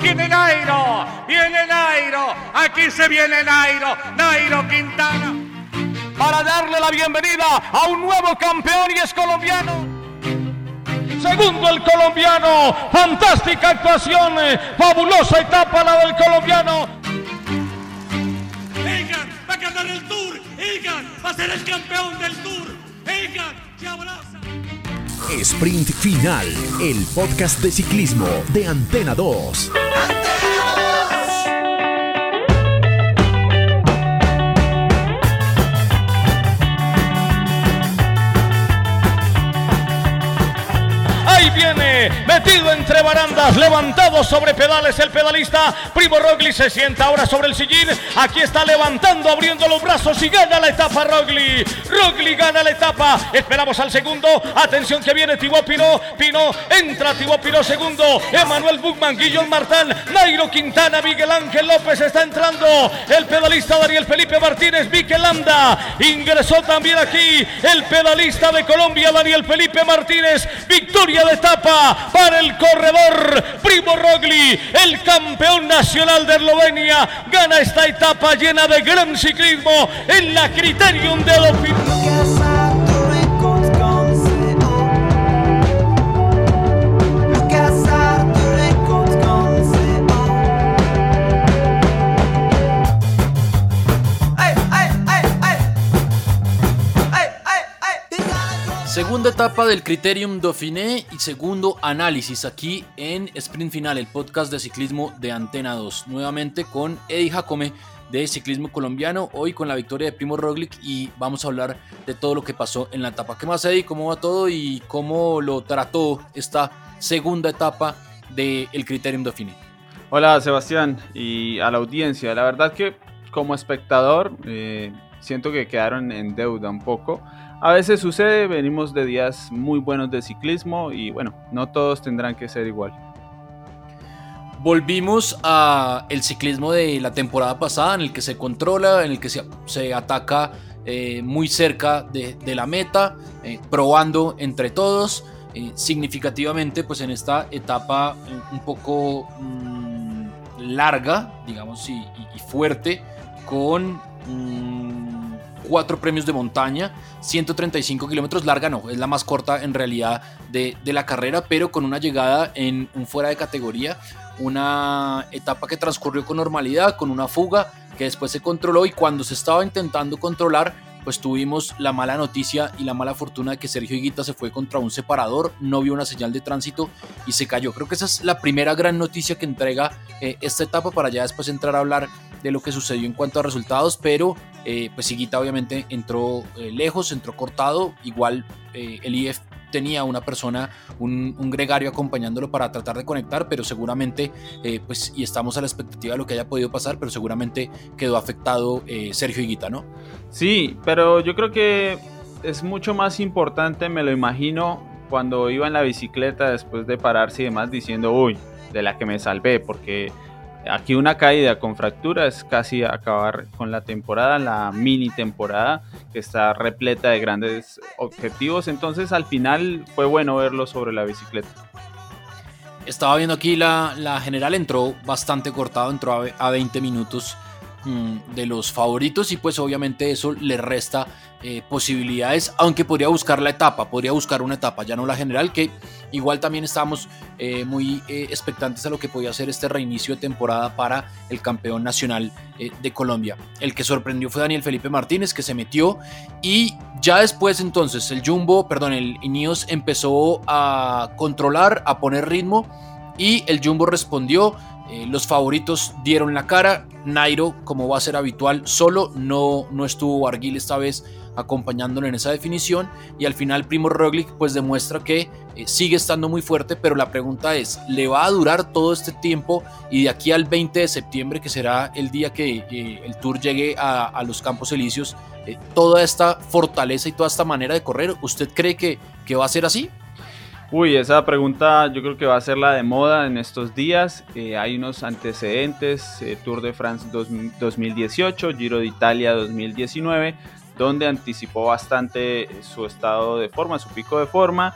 Viene Nairo, viene Nairo, aquí se viene Nairo, Nairo Quintana. Para darle la bienvenida a un nuevo campeón y es colombiano. Segundo el colombiano, fantástica actuación, eh, fabulosa etapa la del colombiano. Egan va a ganar el Tour, Egan va a ser el campeón del Tour, Egan. Sprint Final, el podcast de ciclismo de Antena 2. Entre barandas, levantado sobre pedales el pedalista. Primo Rogli se sienta ahora sobre el sillín. Aquí está levantando, abriendo los brazos y gana la etapa Rogli. Rogli gana la etapa. Esperamos al segundo. Atención que viene Tibó Pino. Pino entra Tibó Pino segundo. Emanuel Buchmann, Guillón Martán, Nairo Quintana, Miguel Ángel López está entrando. El pedalista Daniel Felipe Martínez, Miquel. Ingresó también aquí el pedalista de Colombia, Daniel Felipe Martínez. Victoria de etapa para el corredor Primo Rogli, el campeón nacional de Eslovenia, gana esta etapa llena de gran ciclismo en la Criterium de Dauphiné. Segunda etapa del Criterium Dauphiné y segundo análisis aquí en Sprint Final, el podcast de ciclismo de Antena 2. Nuevamente con Eddie Jacome de ciclismo colombiano, hoy con la victoria de Primo Roglic y vamos a hablar de todo lo que pasó en la etapa. ¿Qué más Eddie? ¿Cómo va todo y cómo lo trató esta segunda etapa del Criterium Dauphiné? Hola Sebastián y a la audiencia. La verdad que como espectador eh, siento que quedaron en deuda un poco. A veces sucede, venimos de días muy buenos de ciclismo y bueno, no todos tendrán que ser igual. Volvimos a el ciclismo de la temporada pasada en el que se controla, en el que se, se ataca eh, muy cerca de, de la meta, eh, probando entre todos. Eh, significativamente, pues en esta etapa un poco mmm, larga, digamos, y, fuerte, con mmm, cuatro premios de montaña, 135 kilómetros larga, no, es la más corta en realidad de, de, la carrera, pero con una llegada en un fuera de categoría, una etapa que transcurrió con normalidad, con una fuga que después se controló y cuando se estaba intentando controlar, pues tuvimos la mala noticia y la mala fortuna de que Sergio Higuita se fue contra un separador, no vio una señal de tránsito y se cayó. Creo que esa es la primera gran noticia que entrega eh, esta etapa para ya después entrar a hablar de lo que sucedió en cuanto a resultados, pero eh, pues Higuita obviamente entró eh, lejos, entró cortado, igual eh, el IF tenía una persona, un, un, gregario acompañándolo para tratar de conectar, pero seguramente, pues, y estamos a la expectativa de lo que haya podido pasar, pero seguramente quedó afectado Sergio Higuita, ¿no? Sí, pero yo creo que es mucho más importante, me lo imagino, cuando iba en la bicicleta después de pararse y demás, diciendo, uy, de la que me salvé, porque aquí una caída con fractura es casi acabar con la temporada, la mini temporada que está repleta de grandes objetivos. Entonces al final fue bueno verlo sobre la bicicleta. Estaba viendo aquí la, la general, entró bastante cortado, entró a, a 20 minutos de los favoritos y pues obviamente eso le resta eh, posibilidades, aunque podría buscar la etapa, podría buscar una etapa, ya no la general, que igual también estábamos eh, muy eh, expectantes a lo que podía ser este reinicio de temporada para el campeón nacional de Colombia. El que sorprendió fue Daniel Felipe Martínez, que se metió y ya después entonces el Jumbo, perdón, el Ineos empezó a controlar, a poner ritmo y el Jumbo respondió. Eh, los favoritos dieron la cara. Nairo, como va a ser habitual, solo no, no estuvo Barguil esta vez acompañándolo en esa definición y al final Primo Roglic pues demuestra que eh, sigue estando muy fuerte pero la pregunta es ¿le va a durar todo este tiempo y de aquí al 20 de septiembre que será el día que el Tour llegue a, los Campos Elíseos eh, toda esta fortaleza y toda esta manera de correr ¿usted cree que, que va a ser así? Uy, esa pregunta yo creo que va a ser la de moda en estos días. Eh, hay unos antecedentes, eh, Tour de France 2018, Giro de Italia 2019, donde anticipó bastante su estado de forma, su pico de forma,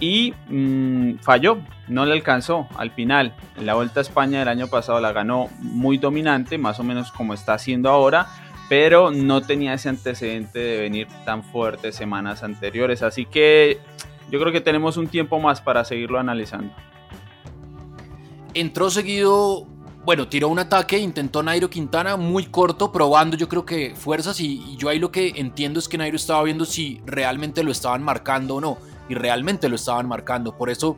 y mm, falló, no le alcanzó al final. La Vuelta a España del año pasado la ganó muy dominante, más o menos como está haciendo ahora, pero no tenía ese antecedente de venir tan fuerte semanas anteriores. Así que yo creo que tenemos un tiempo más para seguirlo analizando. Entró seguido, bueno, tiró un ataque, intentó Nairo Quintana muy corto, probando yo creo que fuerzas y, yo ahí lo que entiendo es que Nairo estaba viendo si realmente lo estaban marcando o no, y realmente lo estaban marcando, por eso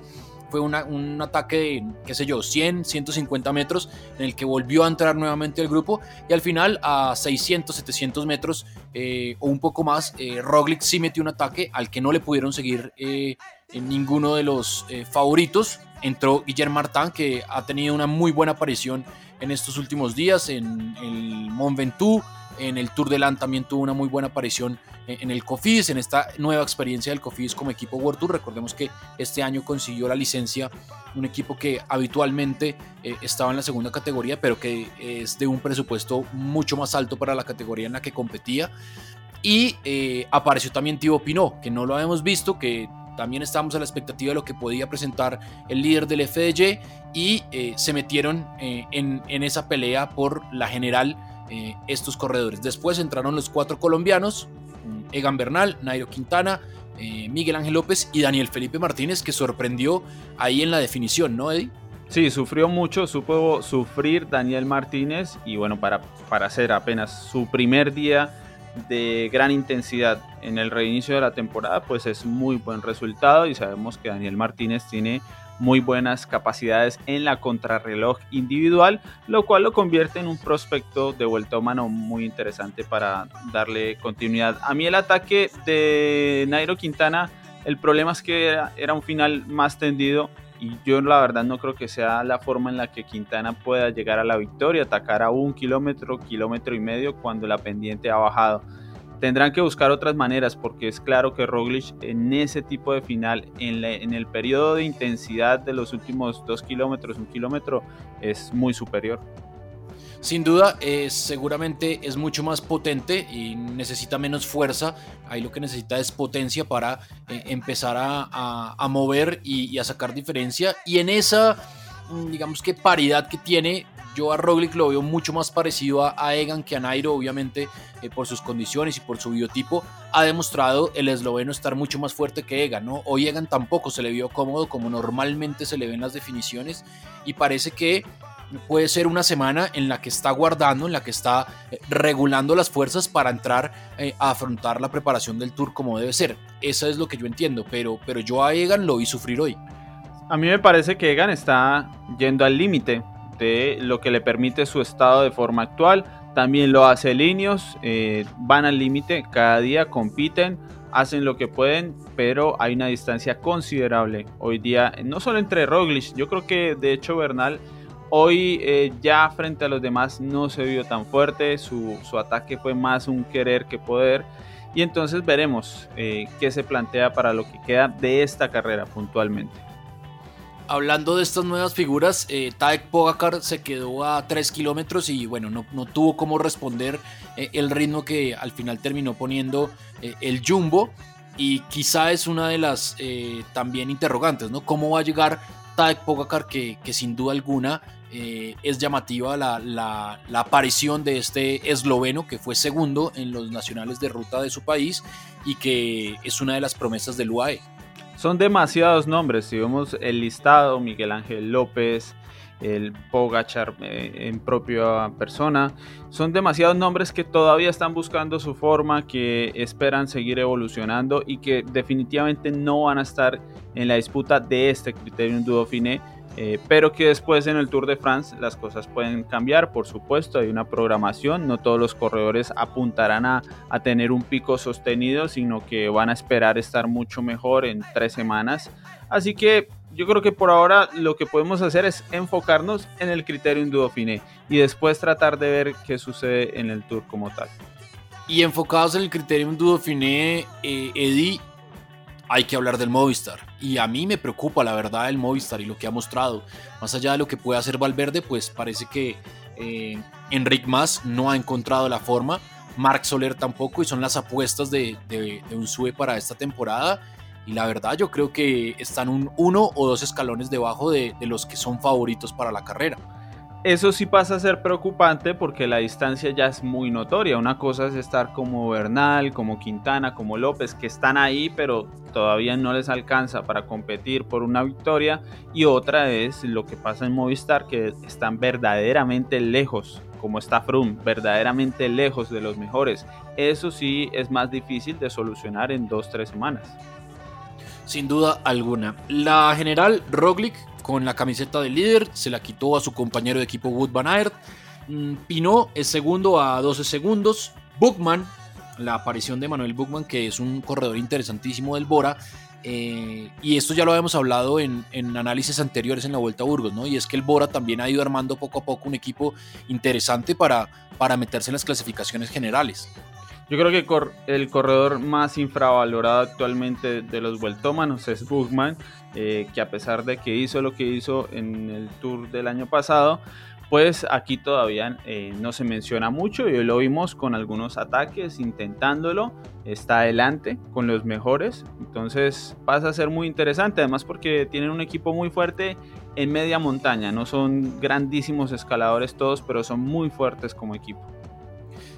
fue un ataque de, qué sé yo, 100, 150 metros, en el que volvió a entrar nuevamente el grupo y al final a 600, 700 metros eh, o un poco más, eh, Roglic sí metió un ataque al que no le pudieron seguir eh, ninguno de los favoritos. Entró Guillermo Martin, que ha tenido una muy buena aparición en estos últimos días en el Mont Ventoux, en el Tour de Land también tuvo una muy buena aparición en el Cofidis, en esta nueva experiencia del Cofidis como equipo World Tour. Recordemos que este año consiguió la licencia un equipo que habitualmente eh, estaba en la segunda categoría, pero que es de un presupuesto mucho más alto para la categoría en la que competía. Y eh, apareció también Thibaut Pinot, que no lo habíamos visto, que también estábamos a la expectativa de lo que podía presentar el líder del FDJ y eh, se metieron en, en, esa pelea por la general estos corredores. Después entraron los cuatro colombianos, Egan Bernal, Nairo Quintana, eh, Miguel Ángel López y Daniel Felipe Martínez, que sorprendió ahí en la definición, ¿no, Eddie? Sí, sufrió mucho, supo sufrir Daniel Martínez y bueno, para, para hacer apenas su primer día de gran intensidad en el reinicio de la temporada, pues es muy buen resultado y sabemos que Daniel Martínez tiene muy buenas capacidades en la contrarreloj individual, lo cual lo convierte en un prospecto de vuelta humano muy interesante para darle continuidad. A mí el ataque de Nairo Quintana, el problema es que era, un final más tendido y yo la verdad no creo que sea la forma en la que Quintana pueda llegar a la victoria, atacar a un kilómetro, kilómetro y medio cuando la pendiente ha bajado tendrán que buscar otras maneras porque es claro que Roglic en ese tipo de final, en, el periodo de intensidad de los últimos dos kilómetros, un kilómetro, es muy superior. Sin duda, eh, seguramente es mucho más potente y necesita menos fuerza. Ahí lo que necesita es potencia para eh, empezar a, mover y, a sacar diferencia. Y en esa, mm, digamos que paridad que tiene, yo a Roglic lo veo mucho más parecido a, Egan que a Nairo, obviamente eh, por sus condiciones y por su biotipo. Ha demostrado el esloveno estar mucho más fuerte que Egan, ¿no? Hoy Egan tampoco se le vio cómodo como normalmente se le ven las definiciones y parece que puede ser una semana en la que está guardando, en la que está eh, regulando las fuerzas para entrar eh, a afrontar la preparación del tour como debe ser. Eso es lo que yo entiendo, pero, pero yo a Egan lo vi sufrir hoy. A mí me parece que Egan está yendo al límite lo que le permite su estado de forma actual. También lo hace Linios, eh, van al límite, cada día compiten, hacen lo que pueden, pero hay una distancia considerable hoy día, no solo entre Roglic, yo creo que de hecho Bernal hoy eh, ya frente a los demás no se vio tan fuerte, su, ataque fue más un querer que poder. Y entonces veremos eh, qué se plantea para lo que queda de esta carrera puntualmente hablando de estas nuevas figuras, eh, Tadek Pogacar se quedó a 3 kilómetros y bueno, no, tuvo cómo responder eh, el ritmo que al final terminó poniendo eh, el Jumbo. Y quizá es una de las eh, también interrogantes, ¿no? ¿Cómo va a llegar Tadek Pogacar que, que sin duda alguna es llamativa la, la, la, aparición de este esloveno que fue segundo en los nacionales de ruta de su país y que es una de las promesas del UAE? Son demasiados nombres. Si vemos el listado, Miguel Ángel López, el Pogachar eh, en propia persona. Son demasiados nombres que todavía están buscando su forma, que esperan seguir evolucionando y que definitivamente no van a estar en la disputa de este Criterium Dauphiné eh, pero que después en el Tour de France las cosas pueden cambiar, por supuesto, hay una programación, no todos los corredores apuntarán a, a tener un pico sostenido, sino que van a esperar estar mucho mejor en tres semanas. Así que yo creo que por ahora lo que podemos hacer es enfocarnos en el criterio en Dauphiné y después tratar de ver qué sucede en el Tour como tal. Y enfocados en el criterio en Dauphiné, eh, Eddie, hay que hablar del Movistar. Y a mí me preocupa la verdad el Movistar y lo que ha mostrado. Más allá de lo que puede hacer Valverde, pues parece que eh, Enric Mas no ha encontrado la forma. Marc Soler tampoco y son las apuestas de, un sube para esta temporada. Y la verdad yo creo que están un uno o dos escalones debajo de los que son favoritos para la carrera. Eso sí pasa a ser preocupante porque la distancia ya es muy notoria. Una cosa es estar como Bernal, como Quintana, como López, que están ahí, pero todavía no les alcanza para competir por una victoria. Y otra es lo que pasa en Movistar, que están verdaderamente lejos, como está Froome, verdaderamente lejos de los mejores. Eso sí es más difícil de solucionar en dos, tres semanas. Sin duda alguna. La general Roglic con la camiseta de líder, se la quitó a su compañero de equipo Wood Van Aert. Mm, es segundo a 12 segundos. Bookman, la aparición de Manuel Bookman, que es un corredor interesantísimo del Bora. Eh, y esto ya lo habíamos hablado en, análisis anteriores en la Vuelta a Burgos, ¿no? Y es que el Bora también ha ido armando poco a poco un equipo interesante para, para meterse en las clasificaciones generales. Yo creo que el corredor más infravalorado actualmente de los vueltómanos es Bookman, eh, que a pesar de que hizo lo que hizo en el Tour del año pasado, pues aquí todavía eh, no se menciona mucho y hoy lo vimos con algunos ataques intentándolo, está adelante con los mejores, entonces pasa a ser muy interesante, además porque tienen un equipo muy fuerte en media montaña, no son grandísimos escaladores todos, pero son muy fuertes como equipo.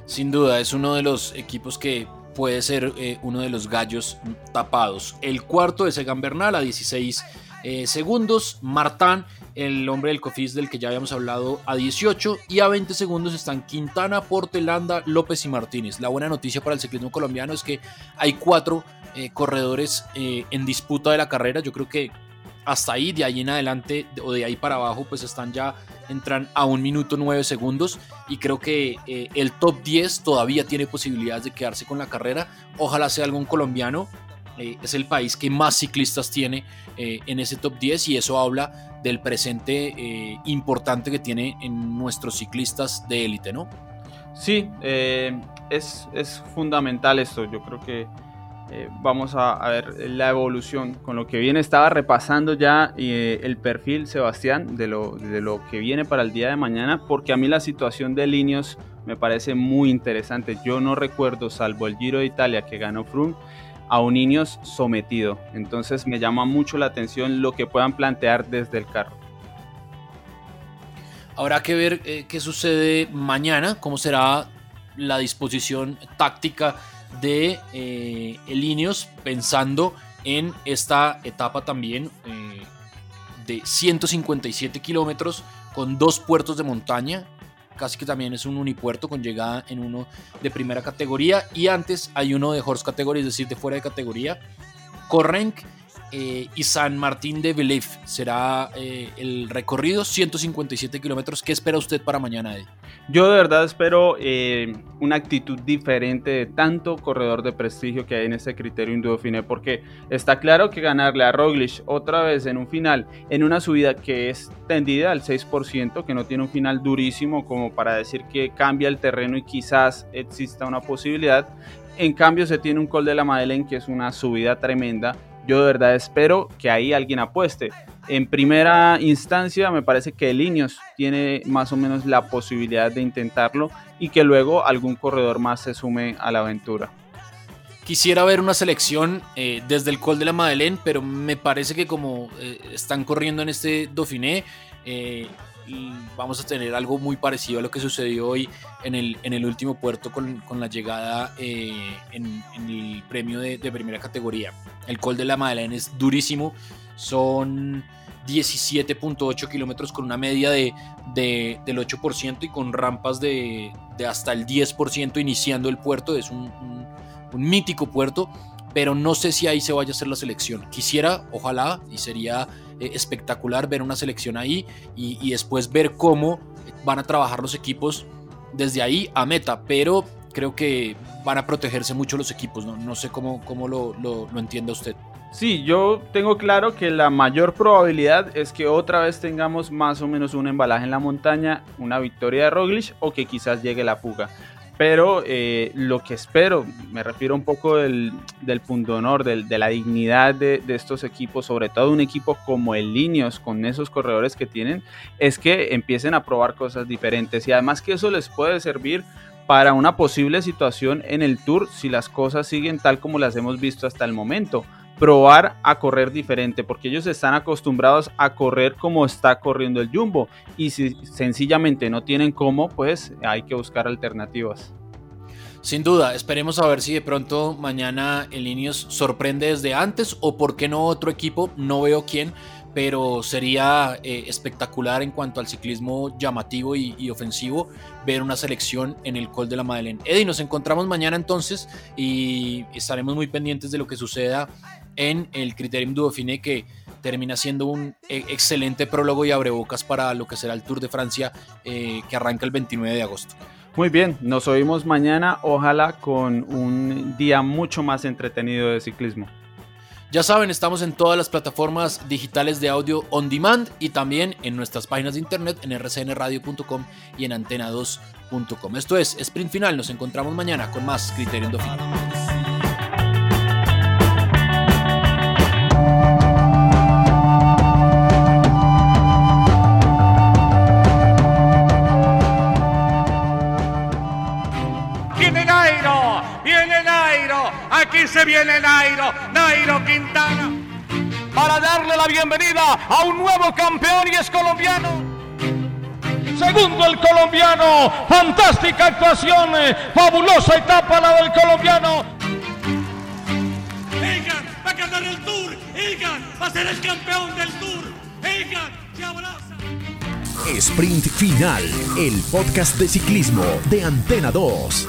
Sin duda, es uno de los equipos que puede ser eh, uno de los gallos tapados. El cuarto es Egan Bernal a 16 eh, segundos. Martán, el hombre del Cofis del que ya habíamos hablado, a 18. Y a 20 segundos están Quintana, Portelanda, López y Martínez. La buena noticia para el ciclismo colombiano es que hay cuatro eh, corredores en disputa de la carrera. Yo creo que hasta ahí, de ahí en adelante o de ahí para abajo, pues están ya, entran a un minuto nueve segundos y creo que eh, el top 10 todavía tiene posibilidades de quedarse con la carrera. Ojalá sea algún colombiano. Eh, es el país que más ciclistas tiene eh, en ese top 10 y eso habla del presente importante que tiene en nuestros ciclistas de élite, ¿no? Sí, es, es fundamental esto. Yo creo que eh, vamos a, ver la evolución con lo que viene. Estaba repasando ya eh, el perfil, Sebastián, de lo, de lo que viene para el día de mañana, porque a mí la situación de Linios me parece muy interesante. Yo no recuerdo, salvo el Giro de Italia que ganó Froome, a un Ineos sometido. Entonces me llama mucho la atención lo que puedan plantear desde el carro. Habrá que ver eh, qué sucede mañana, cómo será la disposición táctica de eh, pensando en esta etapa también eh, de 157 kilómetros con dos puertos de montaña, casi que también es un unipuerto con llegada en uno de primera categoría y antes hay uno de horse categoría, es decir, de fuera de categoría. Correnc eh, y San Martín de Belif será eh, el recorrido, 157 kilómetros. ¿Qué espera usted para mañana, Yo de verdad espero eh, una actitud diferente de tanto corredor de prestigio que hay en este criterio Dauphiné, porque está claro que ganarle a Roglic otra vez en un final, en una subida que es tendida al 6%, que no tiene un final durísimo como para decir que cambia el terreno y quizás exista una posibilidad. En cambio se tiene un Col de la Madeleine que es una subida tremenda yo de verdad espero que ahí alguien apueste. En primera instancia me parece que Linios tiene más o menos la posibilidad de intentarlo y que luego algún corredor más se sume a la aventura. Quisiera ver una selección eh, desde el Col de la Madeleine, pero me parece que como eh, están corriendo en este Dauphiné, eh, vamos a tener algo muy parecido a lo que sucedió hoy en el, en el último puerto con, con la llegada eh, en, el premio de, primera categoría. El Col de la Madeleine es durísimo, son 17.8 kilómetros con una media de, de, del 8% y con rampas de, de, hasta el 10% iniciando el puerto, es un, un mítico puerto pero no sé si ahí se vaya a hacer la selección. Quisiera, ojalá, y sería eh, espectacular ver una selección ahí y, después ver cómo van a trabajar los equipos desde ahí a meta, pero creo que van a protegerse mucho los equipos, no, no sé cómo, cómo lo, lo, lo entiende usted. Sí, yo tengo claro que la mayor probabilidad es que otra vez tengamos más o menos un embalaje en la montaña, una victoria de Roglic o que quizás llegue la fuga pero eh, lo que espero, me refiero un poco del, del punto de honor, de la dignidad de, estos equipos, sobre todo un equipo como el Linios, con esos corredores que tienen, es que empiecen a probar cosas diferentes. Y además que eso les puede servir para una posible situación en el Tour si las cosas siguen tal como las hemos visto hasta el momento probar a correr diferente, porque ellos están acostumbrados a correr como está corriendo el Jumbo y si sencillamente no tienen cómo, pues hay que buscar alternativas. Sin duda, esperemos a ver si de pronto mañana el Ineos sorprende desde antes o por qué no otro equipo, no veo quién, pero sería eh, espectacular en cuanto al ciclismo llamativo y, ofensivo ver una selección en el Col de la Madeleine. Eddie, nos encontramos mañana entonces y estaremos muy pendientes de lo que suceda en el Criterium Dauphiné que termina siendo un e, excelente prólogo y abrebocas para lo que será el Tour de Francia eh, que arranca el 29 de agosto. Muy bien, nos oímos mañana, ojalá con un día mucho más entretenido de ciclismo. Ya saben, estamos en todas las plataformas digitales de audio on demand y también en nuestras páginas de internet en rcnradio.com y en antena2.com. Esto es Sprint Final, nos encontramos mañana con más Criterium Dauphiné. Se viene Nairo, Nairo Quintana. Para darle la bienvenida a un nuevo campeón y es colombiano. Segundo el colombiano, fantástica actuación, fabulosa etapa la del colombiano. Egan va a ganar el Tour, Egan va a ser el campeón del Tour, Egan se abraza. Sprint Final, el podcast de ciclismo de Antena 2.